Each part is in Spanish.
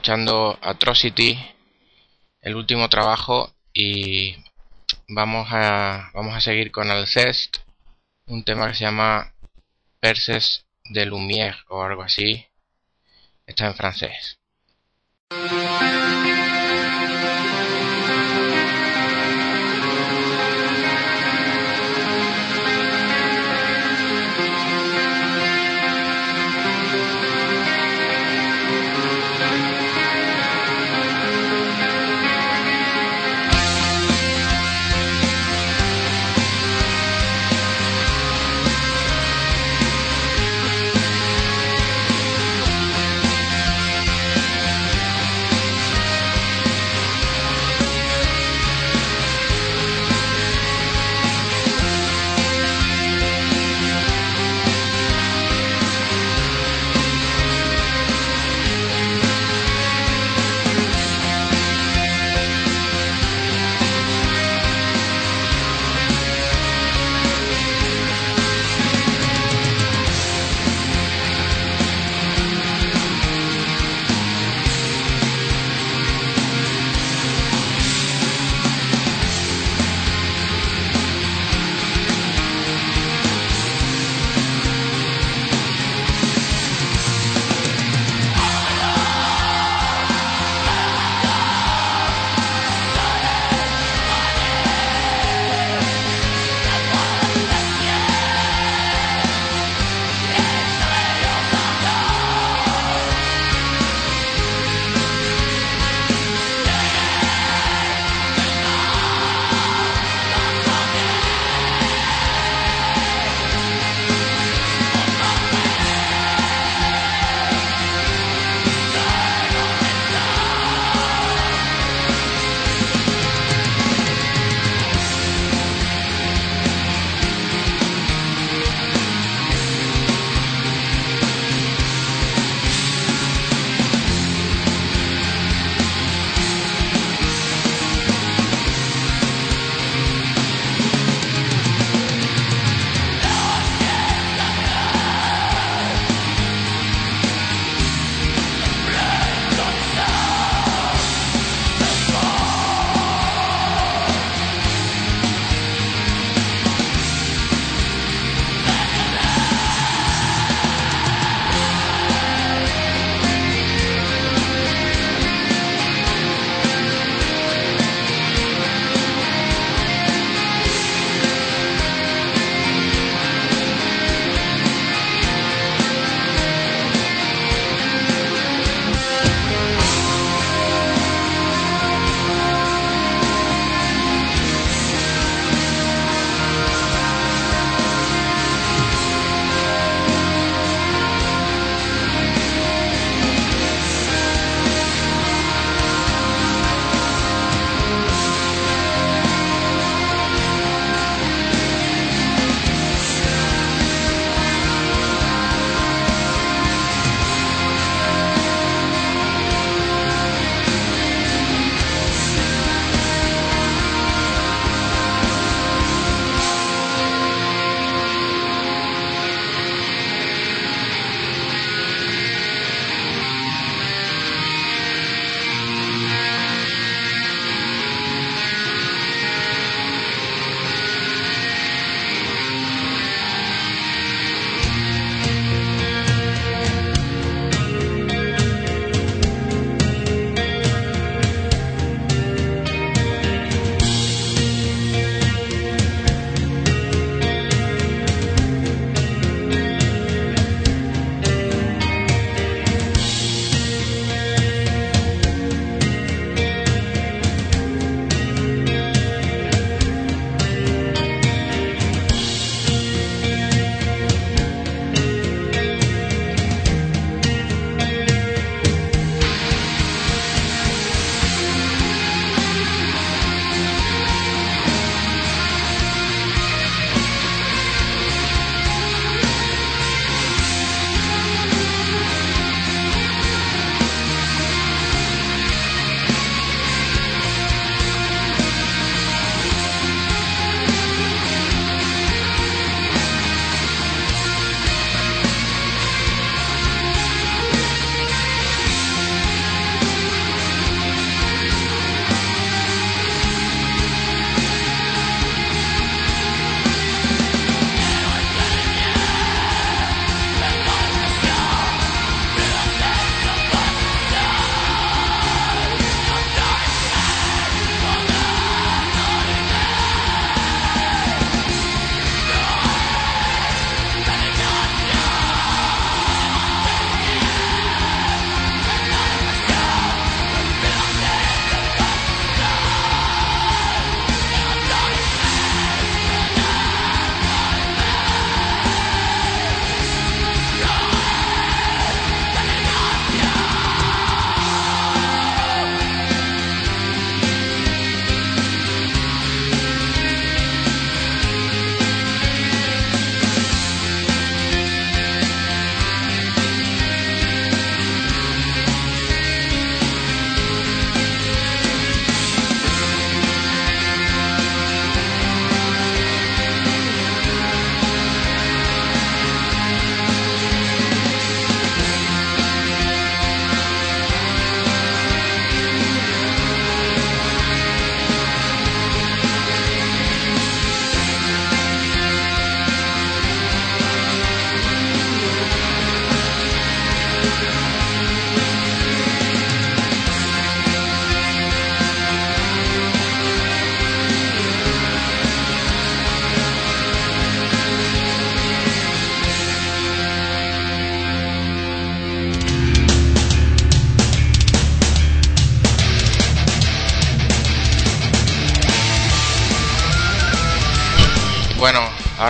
escuchando Atrocity, el último trabajo, y vamos a, vamos a seguir con Alcest, un tema que se llama Perses de Lumière o algo así. Está en francés.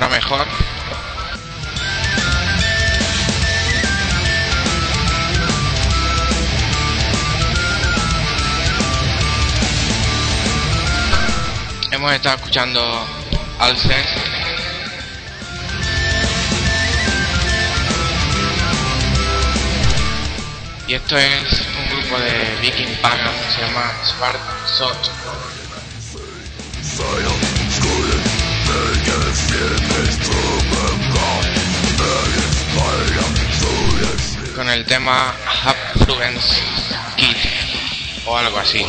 Ahora mejor. Hemos estado escuchando Alces y esto es un grupo de Viking Pagan se llama Spartan Sot con el tema Fluence Kit o algo así.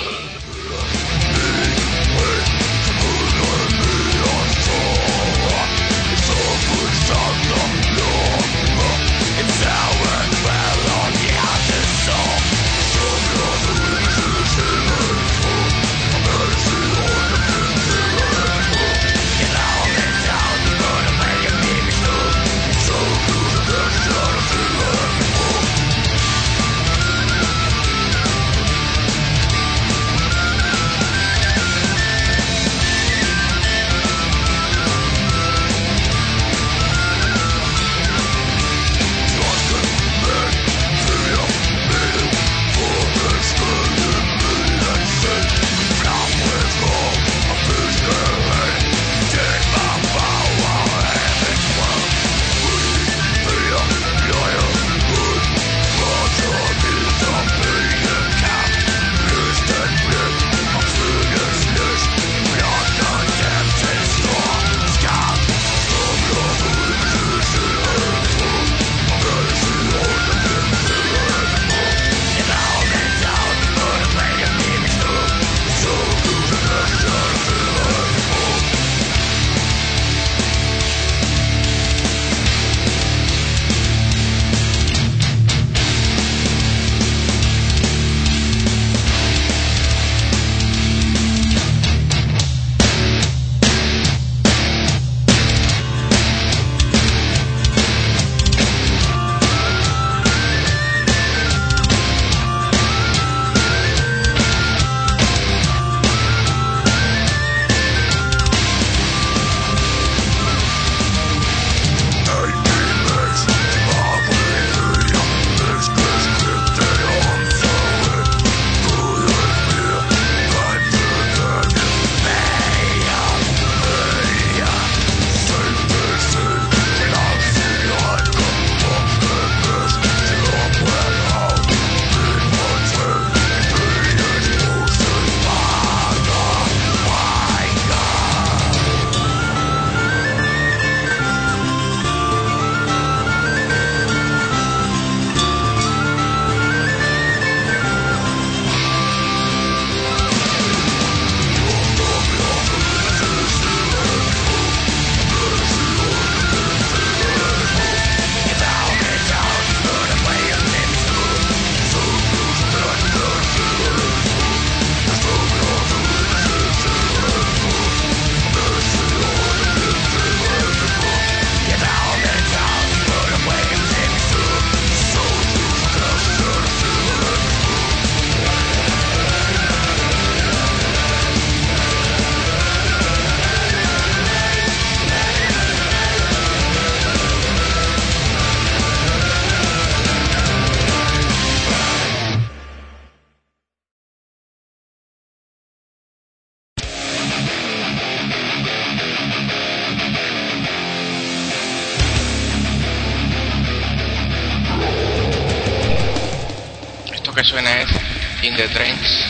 The Trains,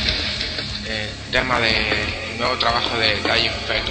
eh, tema de nuevo trabajo de Dying Fetus.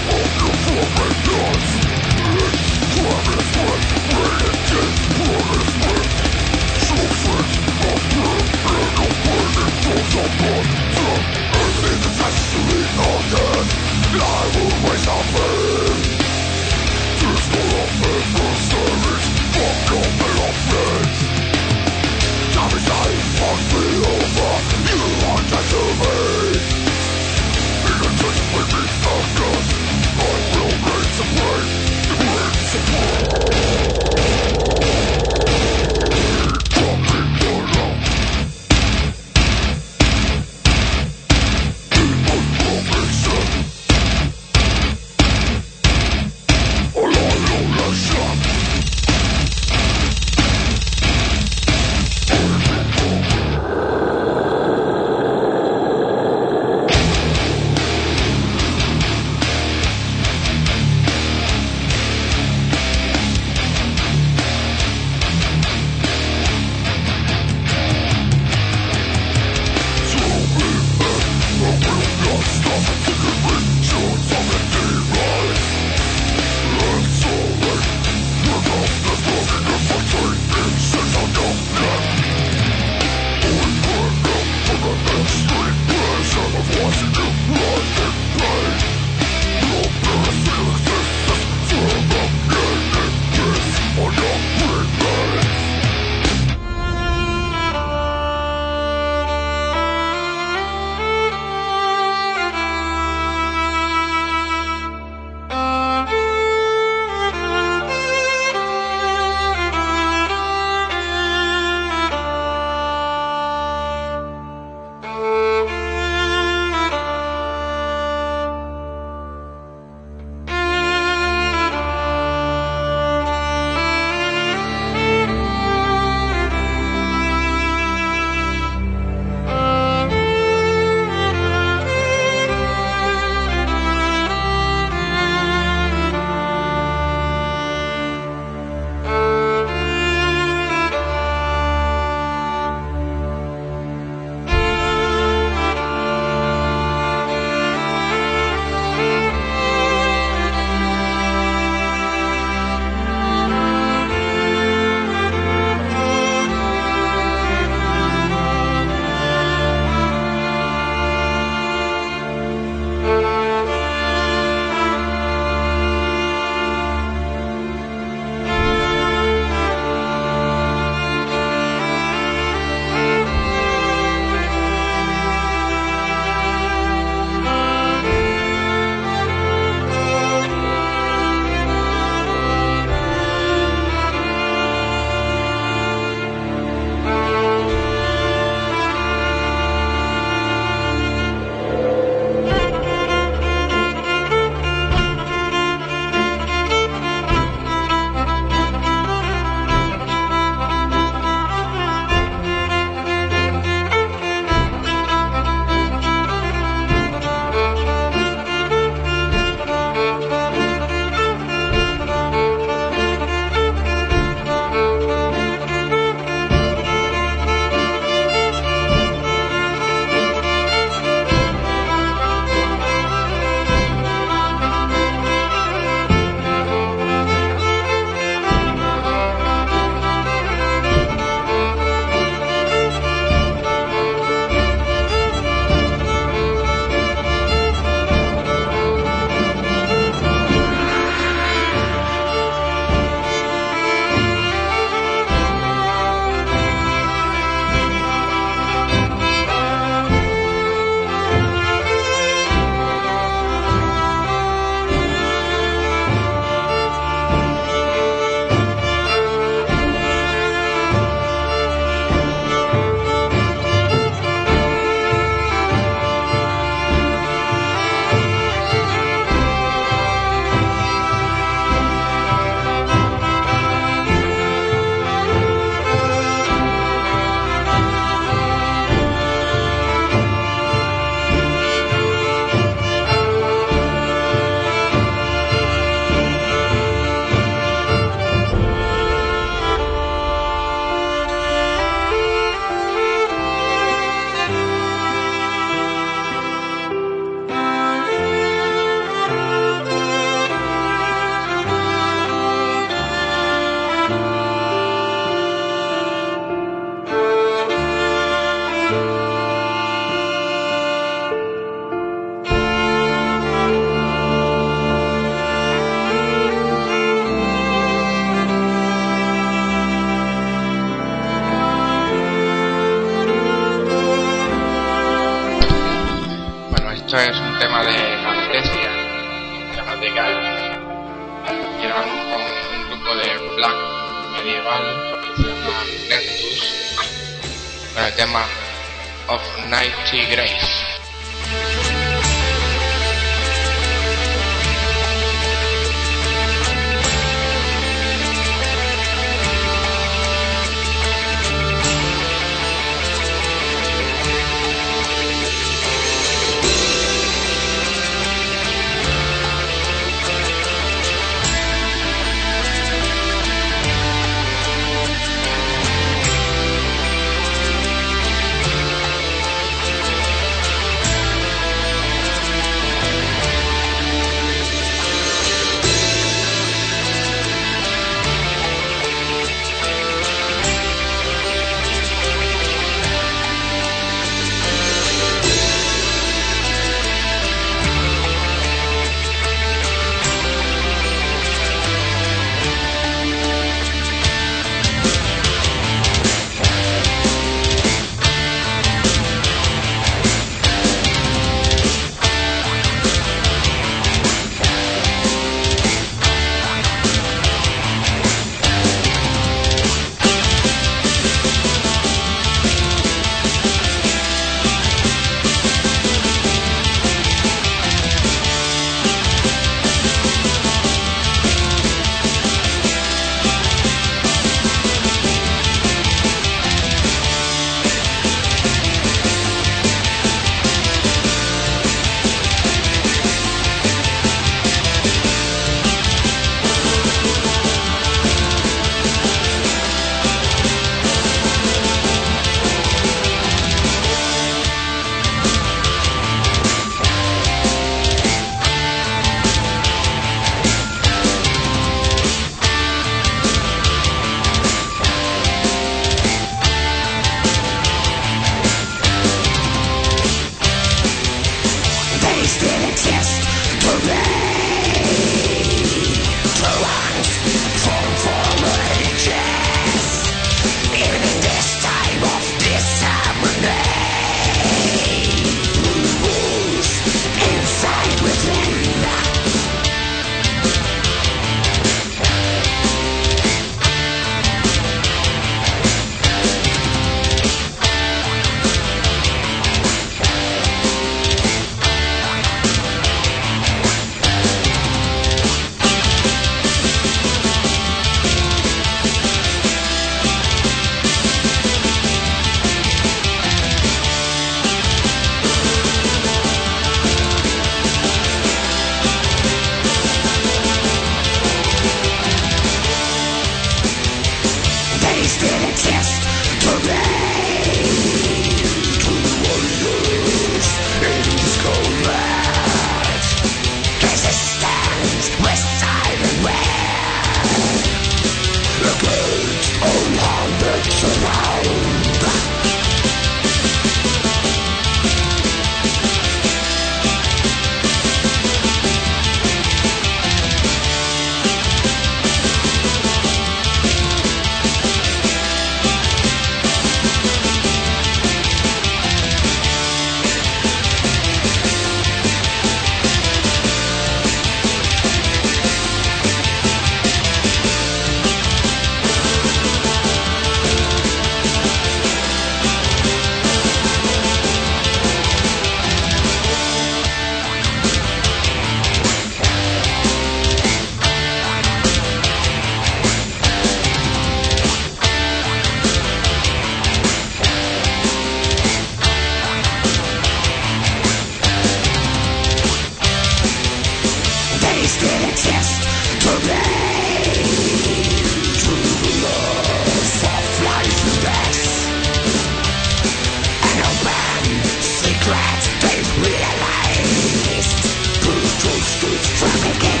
they realized Brutus is trafficking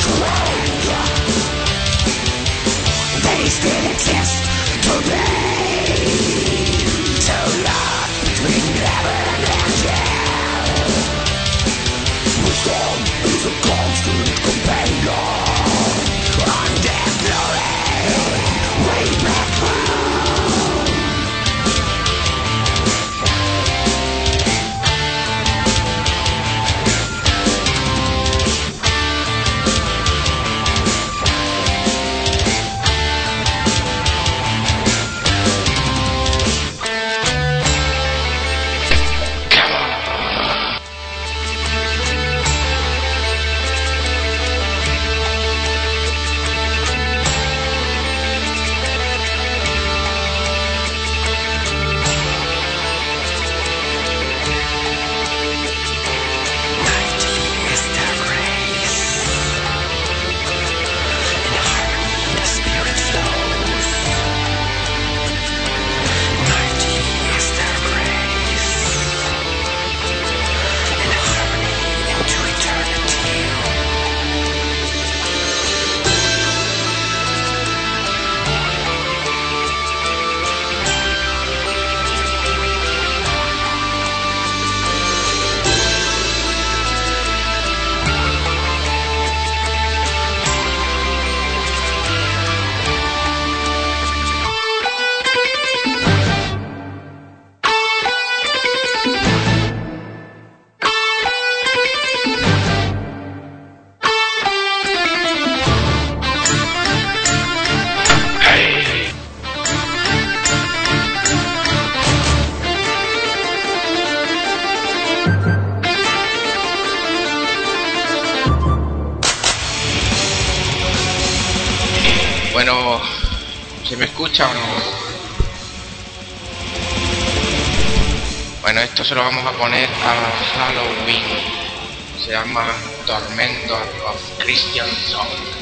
drug They still exist today. Lo vamos a poner a Halloween. Se llama Tormento of Christian Song.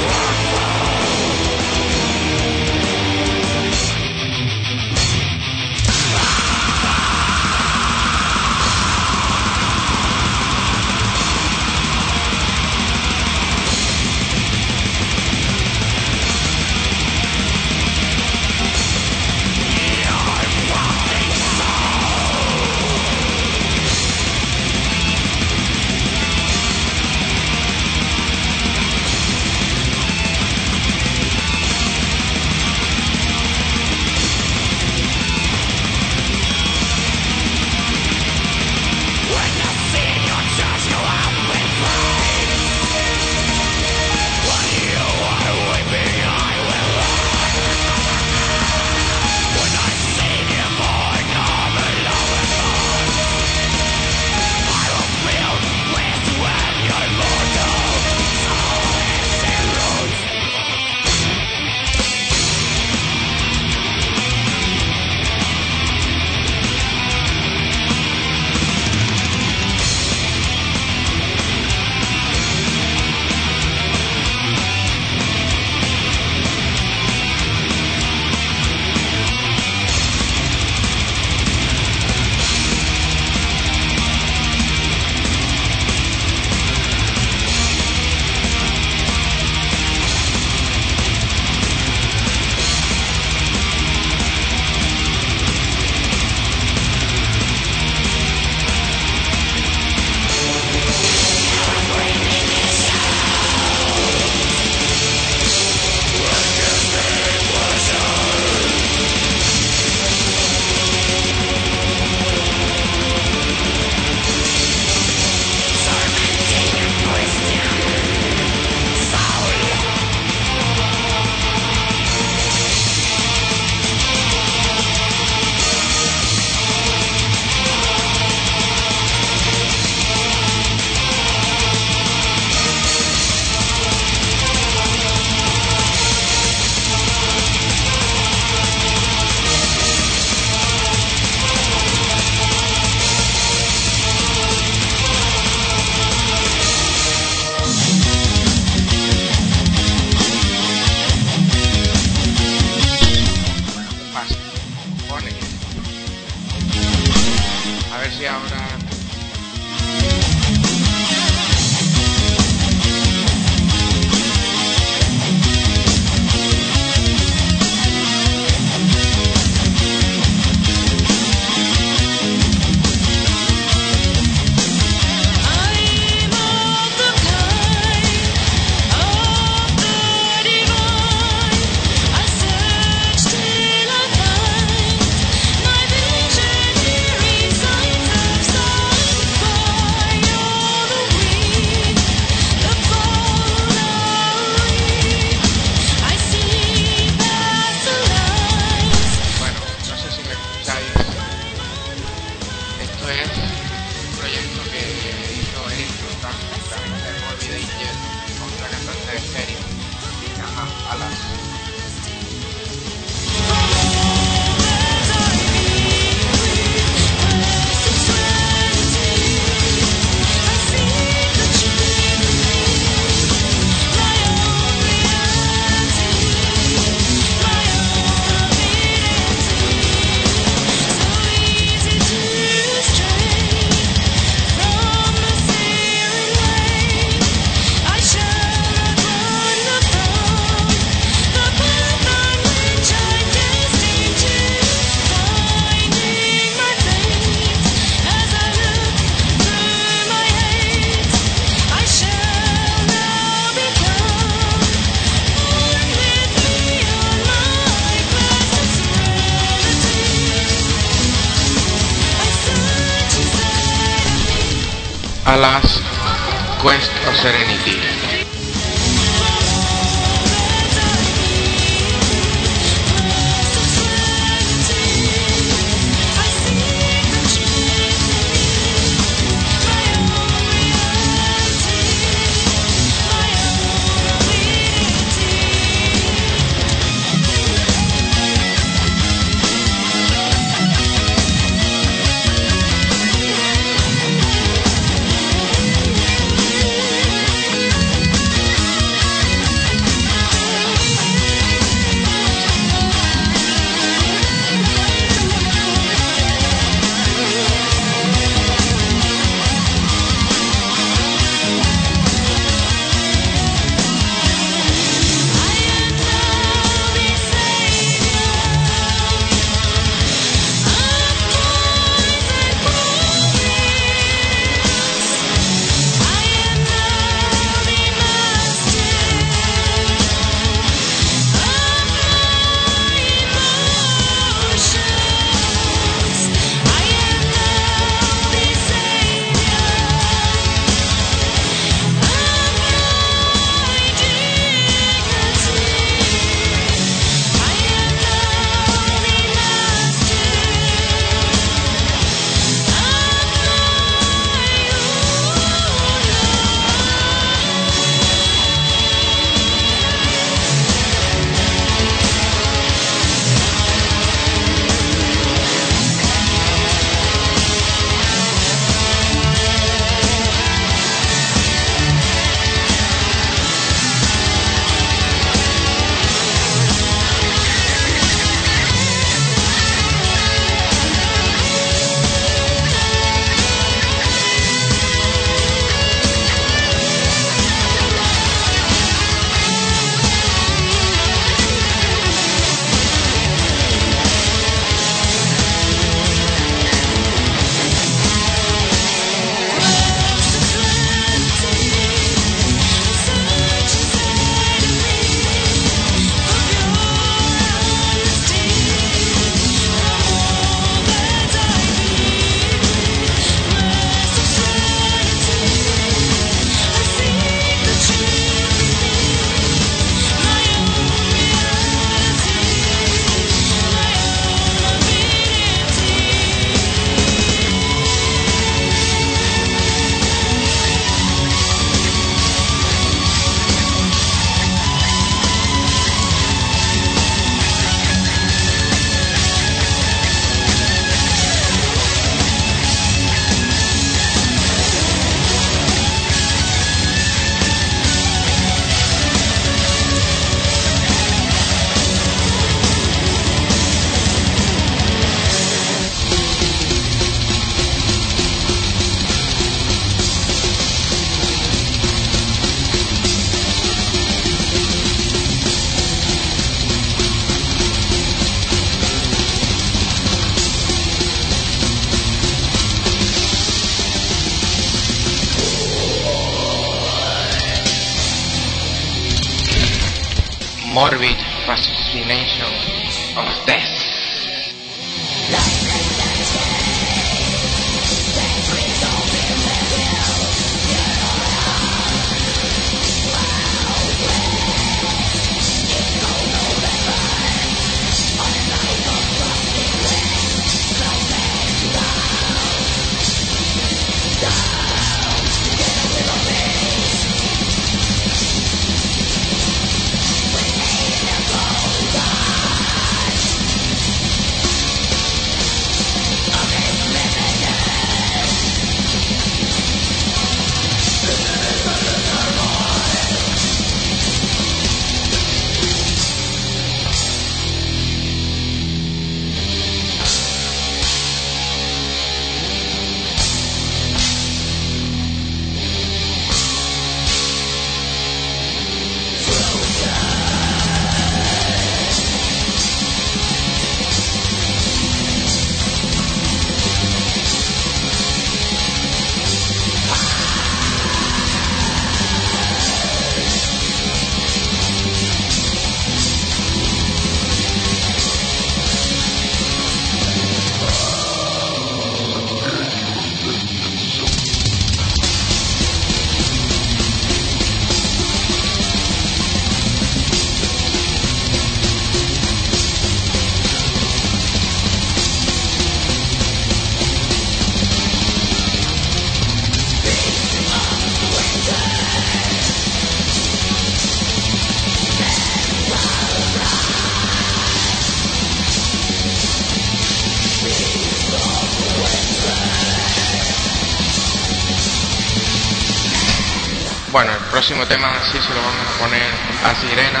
Próximo tema sí se lo vamos a poner a Sirena.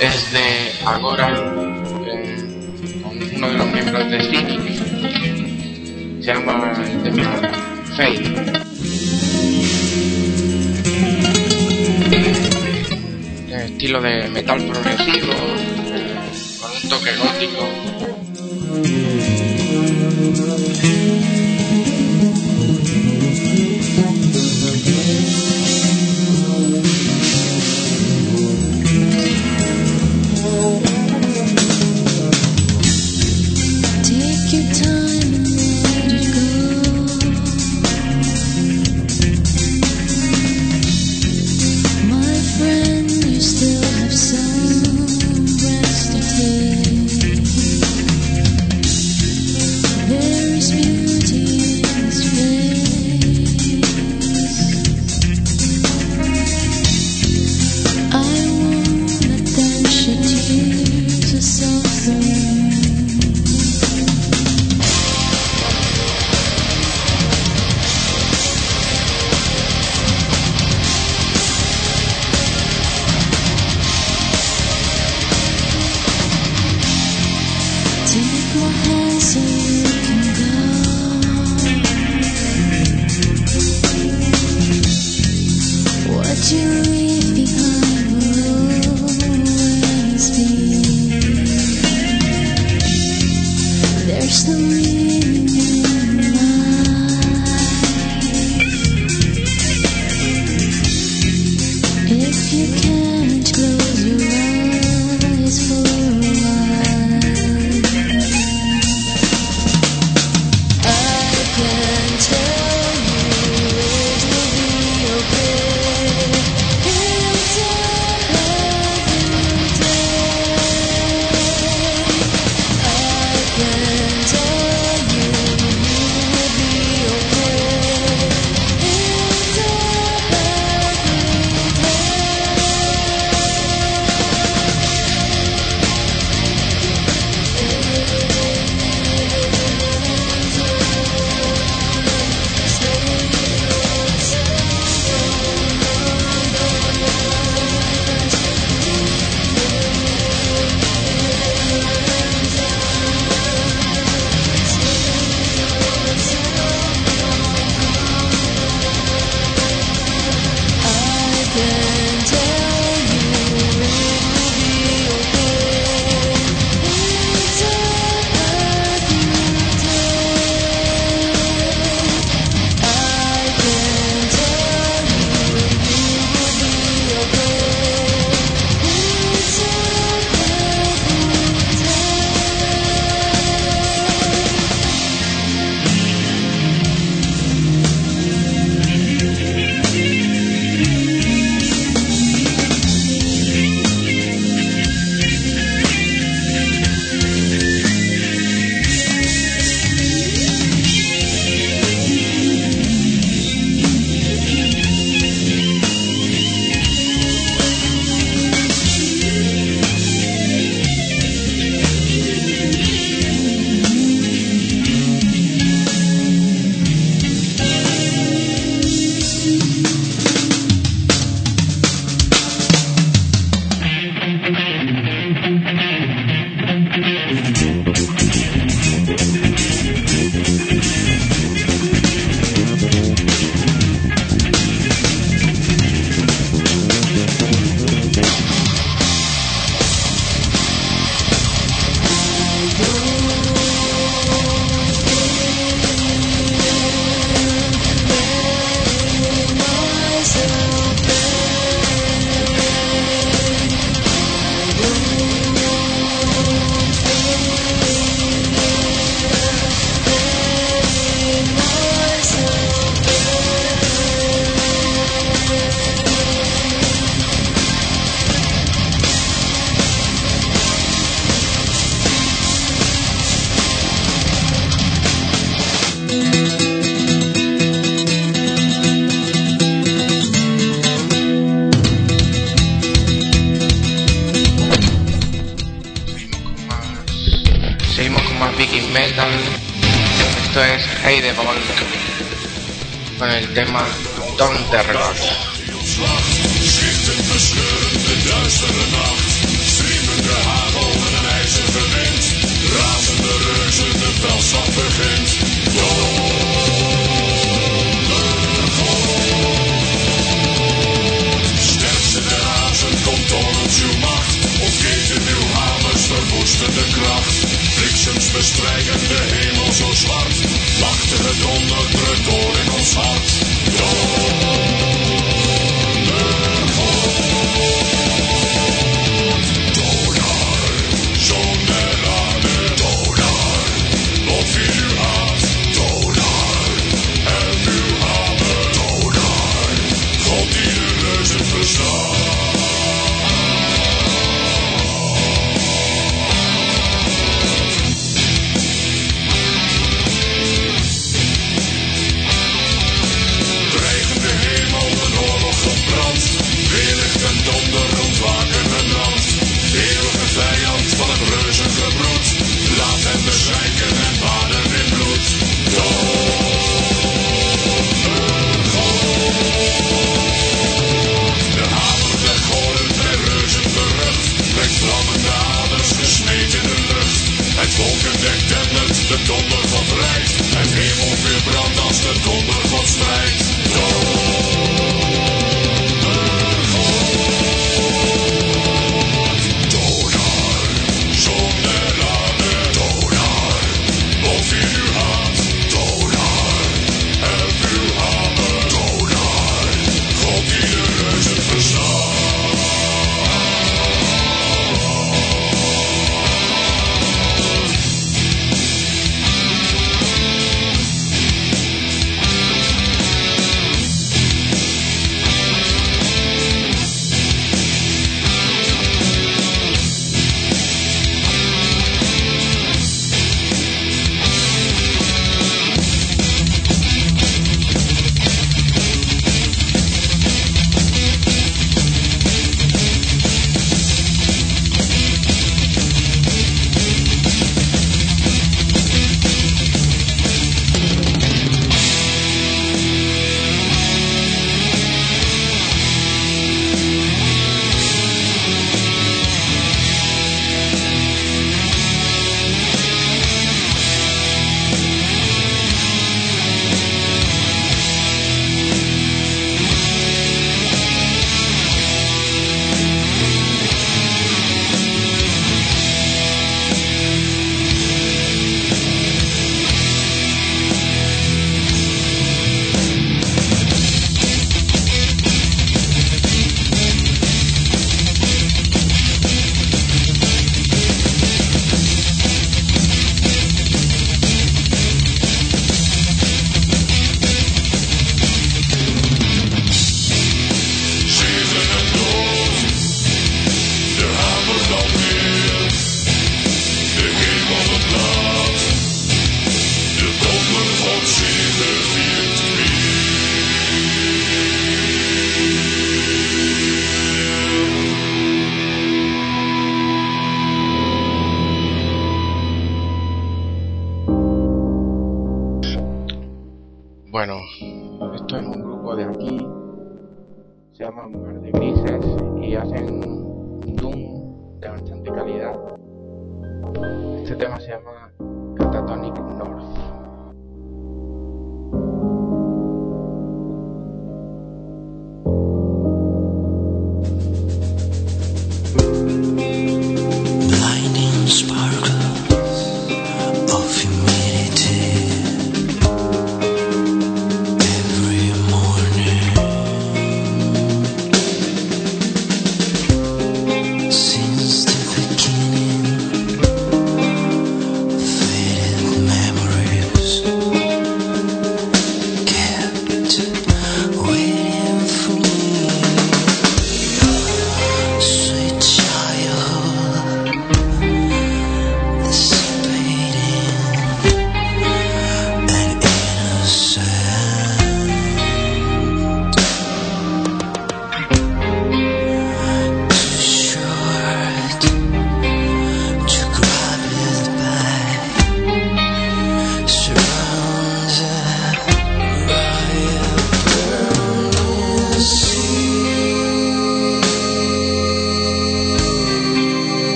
Es de Agora, eh, con uno de los miembros de Cynic. Se llama el tema Fate. estilo de metal progresivo, con un toque gótico.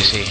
Hypocrisy.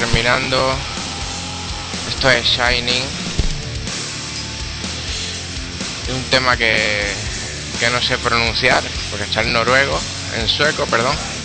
Terminando. Esto es Shining. Es un tema que, que no sé pronunciar, porque está en noruego, en sueco, perdón.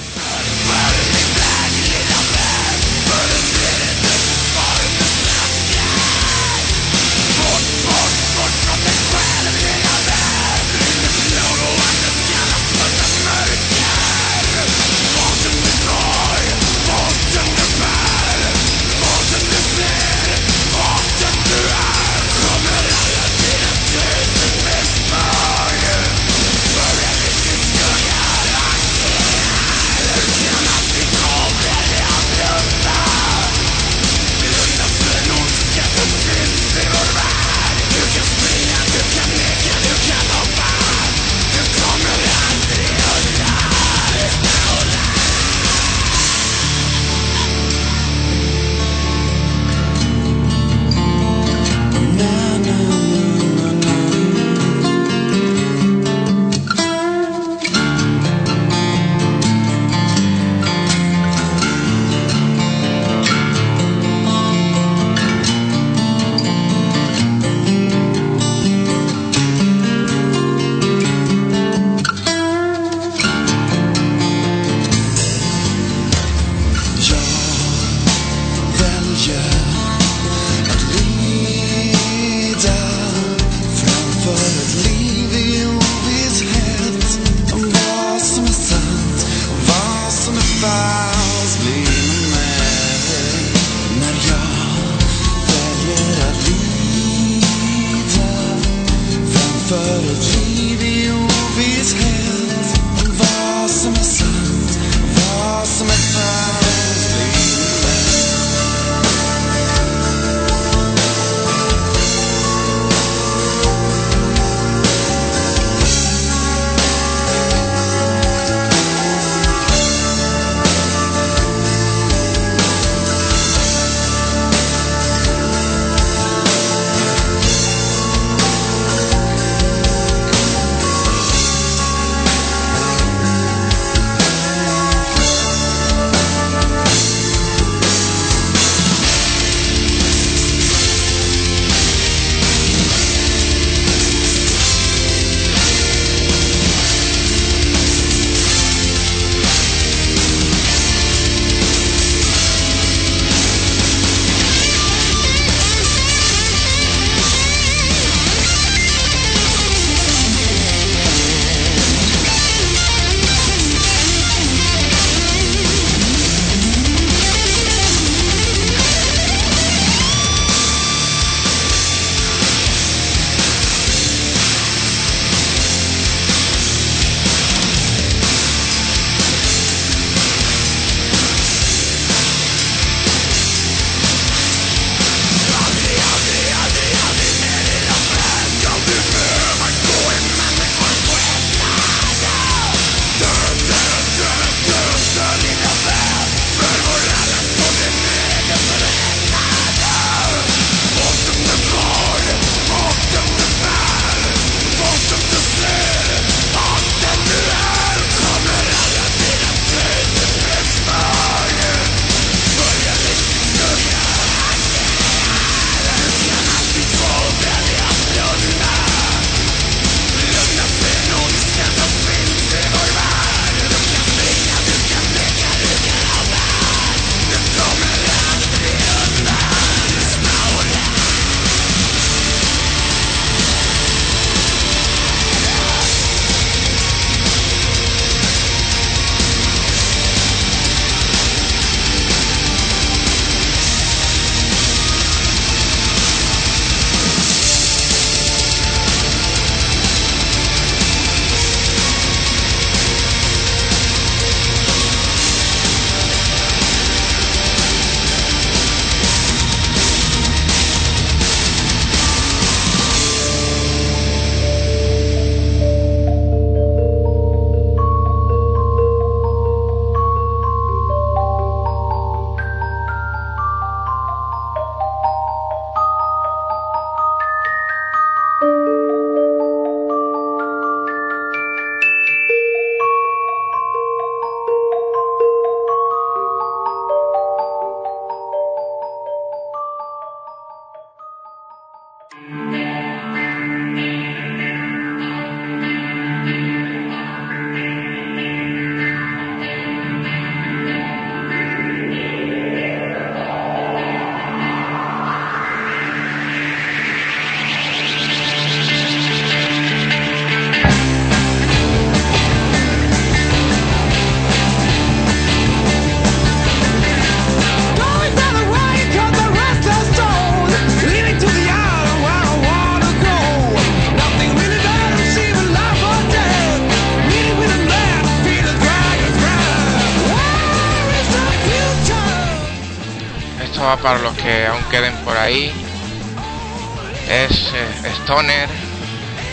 stoner,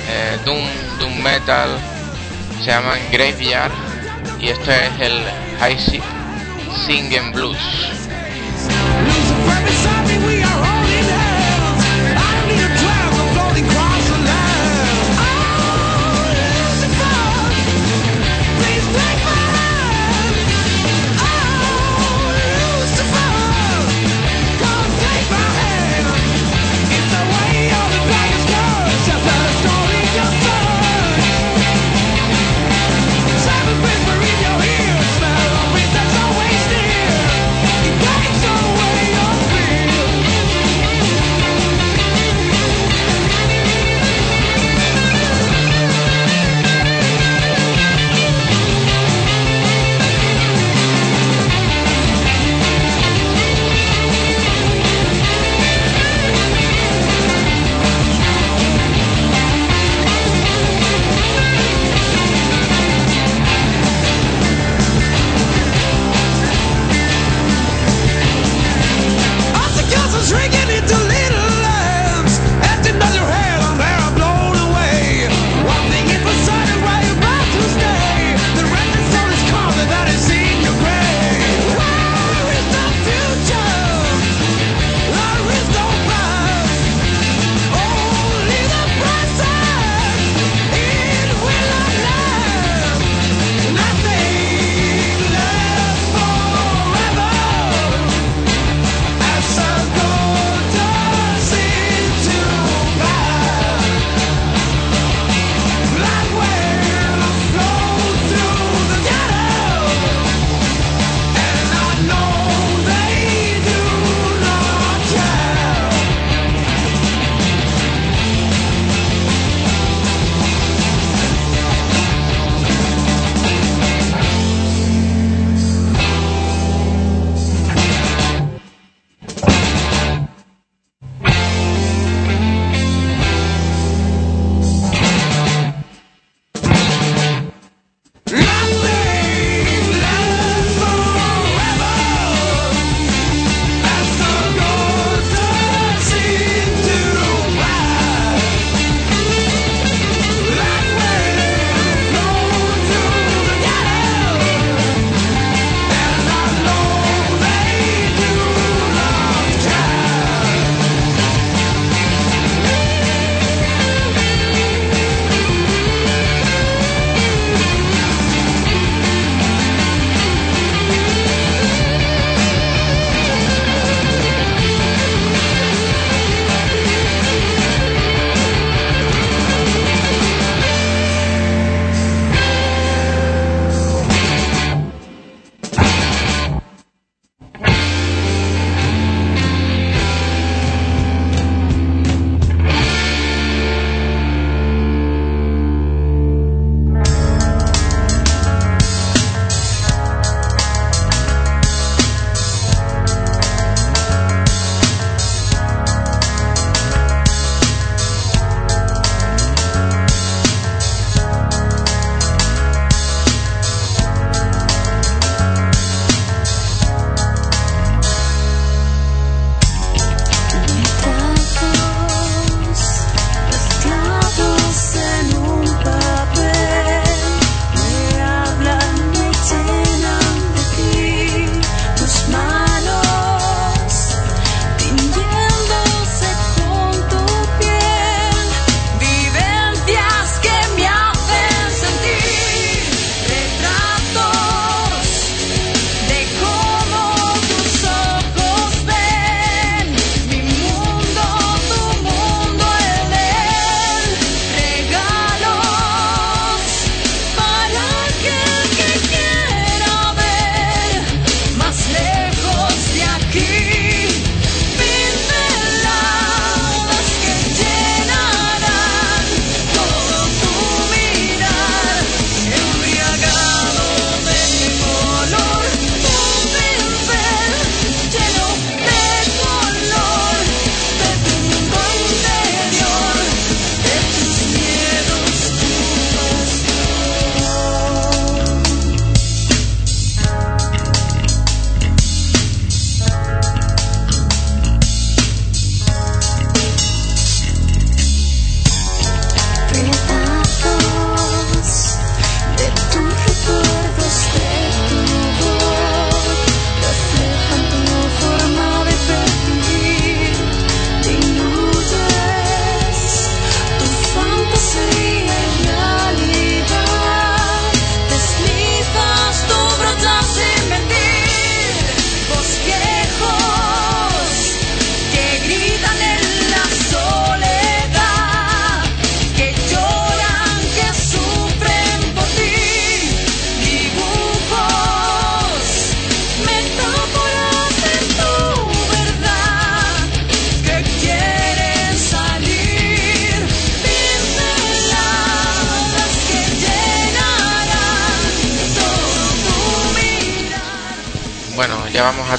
eh, doom, doom metal, se llaman Graveyard y este es el High Singing Blues.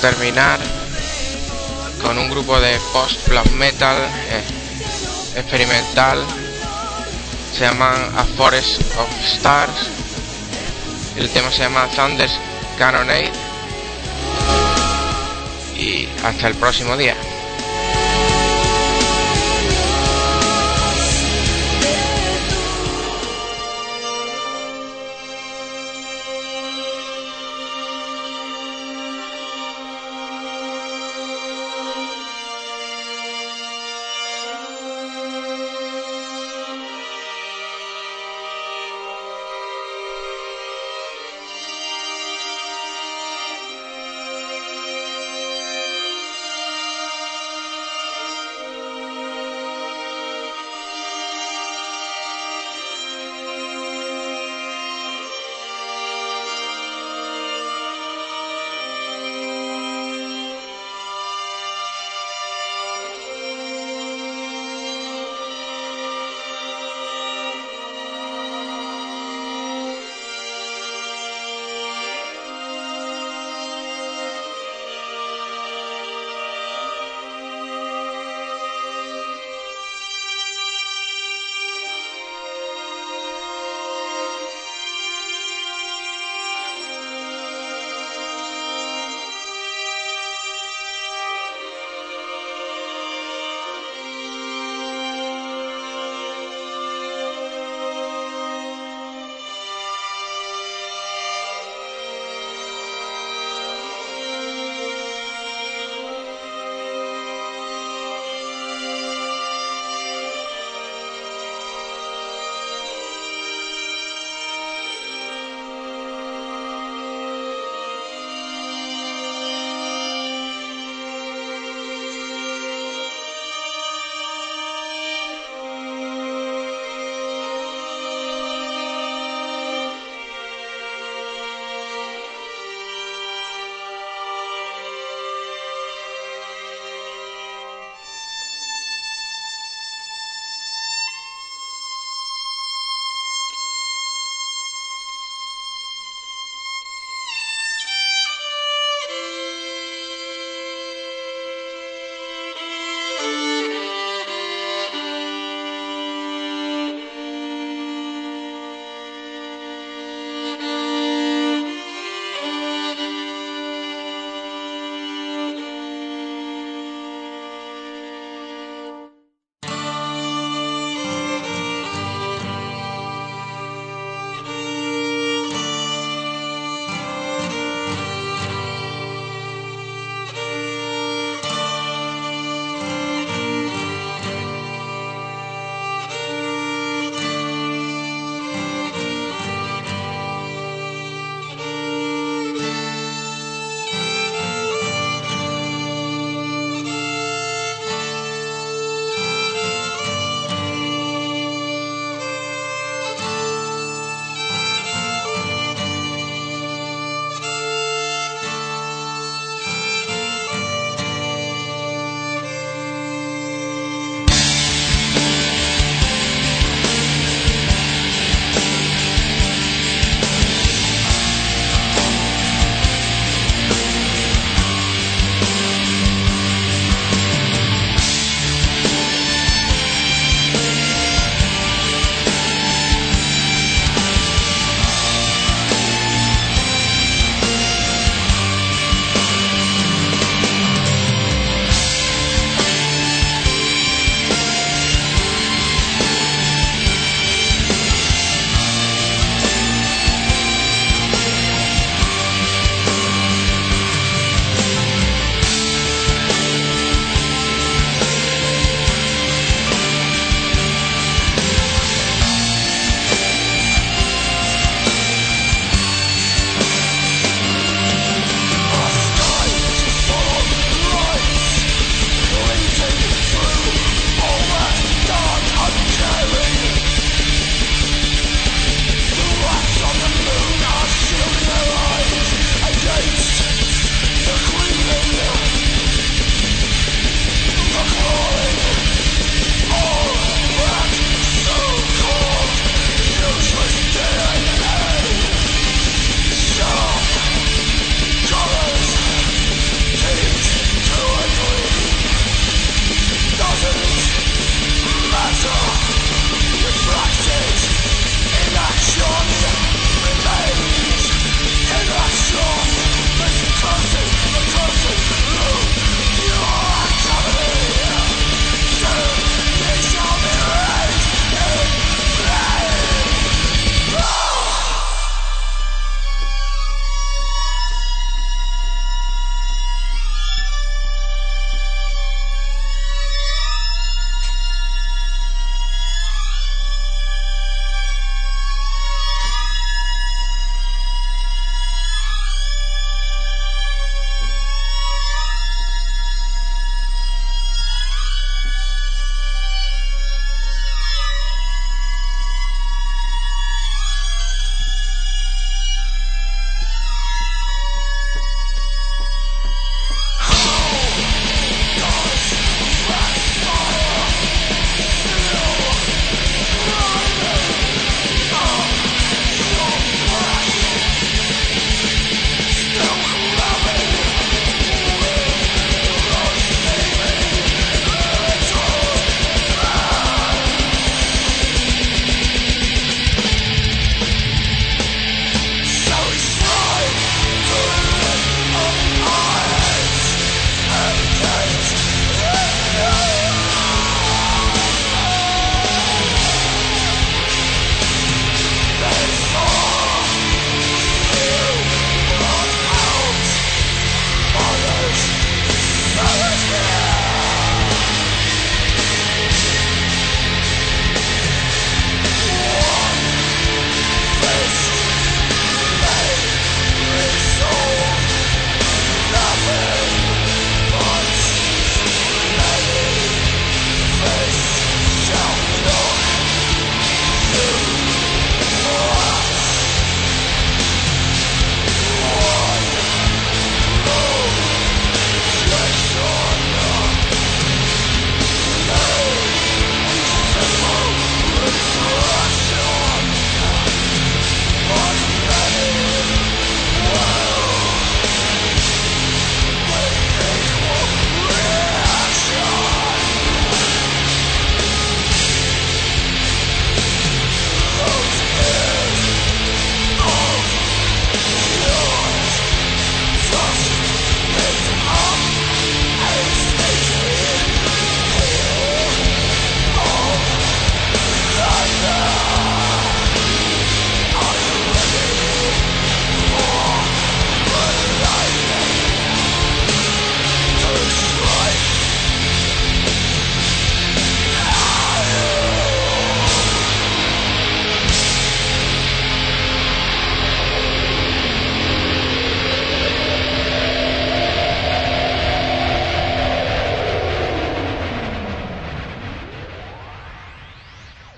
Terminar con un grupo de post black metal eh, experimental. Se llaman A Forest of Stars. El tema se llama Thunder's Cannonade. Y hasta el próximo día.